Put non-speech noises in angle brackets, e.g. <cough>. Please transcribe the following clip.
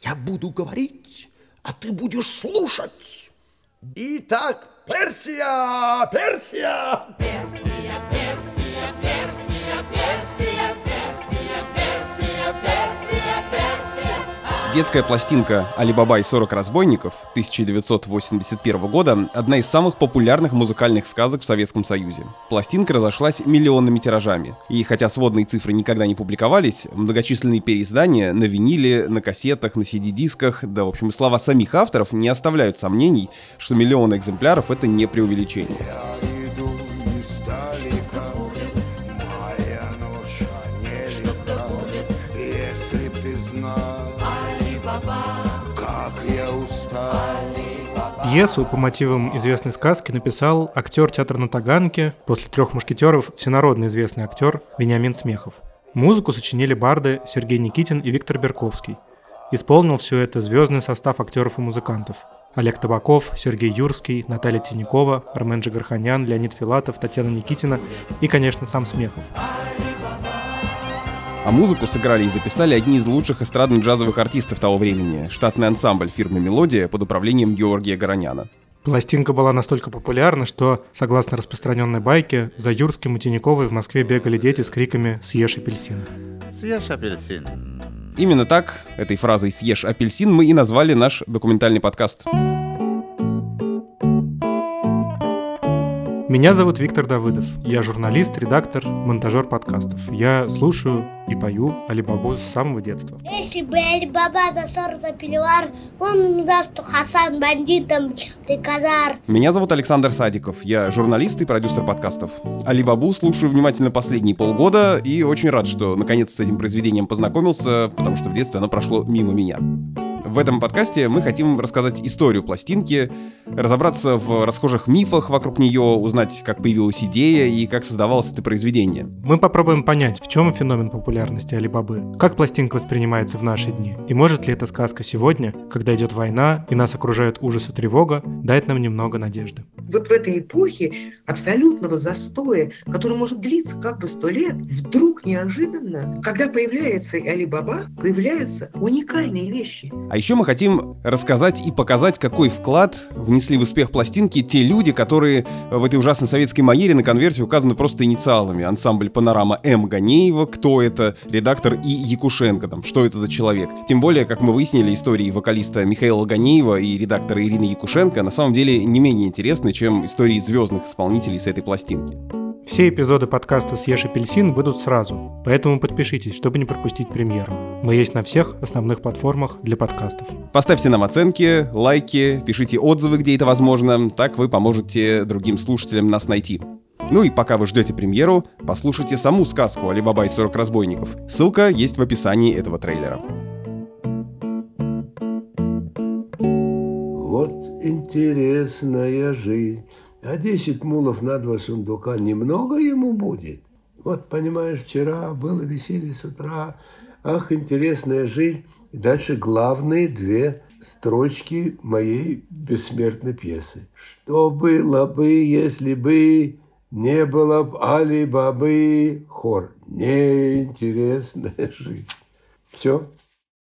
Я буду говорить, а ты будешь слушать. Итак, Персия, Персия! Персия, Детская пластинка «Алибаба и 40 разбойников» 1981 года – одна из самых популярных музыкальных сказок в Советском Союзе. Пластинка разошлась миллионными тиражами. И хотя сводные цифры никогда не публиковались, многочисленные переиздания на виниле, на кассетах, на CD-дисках, да, в общем, слова самих авторов не оставляют сомнений, что миллионы экземпляров – это не преувеличение. Пьесу по мотивам известной сказки написал актер театра на Таганке, после трех мушкетеров всенародно известный актер Вениамин Смехов. Музыку сочинили барды Сергей Никитин и Виктор Берковский. Исполнил все это звездный состав актеров и музыкантов. Олег Табаков, Сергей Юрский, Наталья Тинякова, Армен Джигарханян, Леонид Филатов, Татьяна Никитина и, конечно, сам Смехов. А музыку сыграли и записали одни из лучших эстрадных джазовых артистов того времени, штатный ансамбль фирмы «Мелодия» под управлением Георгия Гороняна. Пластинка была настолько популярна, что, согласно распространенной байке, за Юрским и Тиньяковой в Москве бегали дети с криками «Съешь апельсин». «Съешь апельсин». Именно так, этой фразой «Съешь апельсин» мы и назвали наш документальный подкаст. Меня зовут Виктор Давыдов. Я журналист, редактор, монтажер подкастов. Я слушаю и пою Алибабу с самого детства. Если бы Алибаба за ссор за пелевар, он даст, что Хасан бандитом ты казар. Меня зовут Александр Садиков. Я журналист и продюсер подкастов. Алибабу слушаю внимательно последние полгода и очень рад, что наконец с этим произведением познакомился, потому что в детстве оно прошло мимо меня. В этом подкасте мы хотим рассказать историю пластинки, разобраться в расхожих мифах вокруг нее, узнать, как появилась идея и как создавалось это произведение. Мы попробуем понять, в чем феномен популярности Алибабы, как пластинка воспринимается в наши дни, и может ли эта сказка сегодня, когда идет война и нас окружает ужас и тревога, дать нам немного надежды. Вот в этой эпохе абсолютного застоя, который может длиться как бы сто лет, вдруг неожиданно, когда появляется Алибаба, появляются уникальные вещи. А еще мы хотим рассказать и показать, какой вклад внесли в успех пластинки те люди, которые в этой ужасной советской манере на конверте указаны просто инициалами. Ансамбль «Панорама» М. Ганеева, кто это, редактор И. Якушенко, там, что это за человек. Тем более, как мы выяснили, истории вокалиста Михаила Ганеева и редактора Ирины Якушенко на самом деле не менее интересны, чем истории звездных исполнителей с этой пластинки. Все эпизоды подкаста «Съешь апельсин» выйдут сразу, поэтому подпишитесь, чтобы не пропустить премьеру. Мы есть на всех основных платформах для подкастов. Поставьте нам оценки, лайки, пишите отзывы, где это возможно, так вы поможете другим слушателям нас найти. Ну и пока вы ждете премьеру, послушайте саму сказку «Алибаба и 40 разбойников». Ссылка есть в описании этого трейлера. Вот интересная жизнь. А десять мулов на два сундука немного ему будет. Вот, понимаешь, вчера было веселье с утра. Ах, интересная жизнь. И дальше главные две строчки моей бессмертной пьесы. Что было бы, если бы не было б Али-Бабы? Хор. Неинтересная <laughs> жизнь. Все.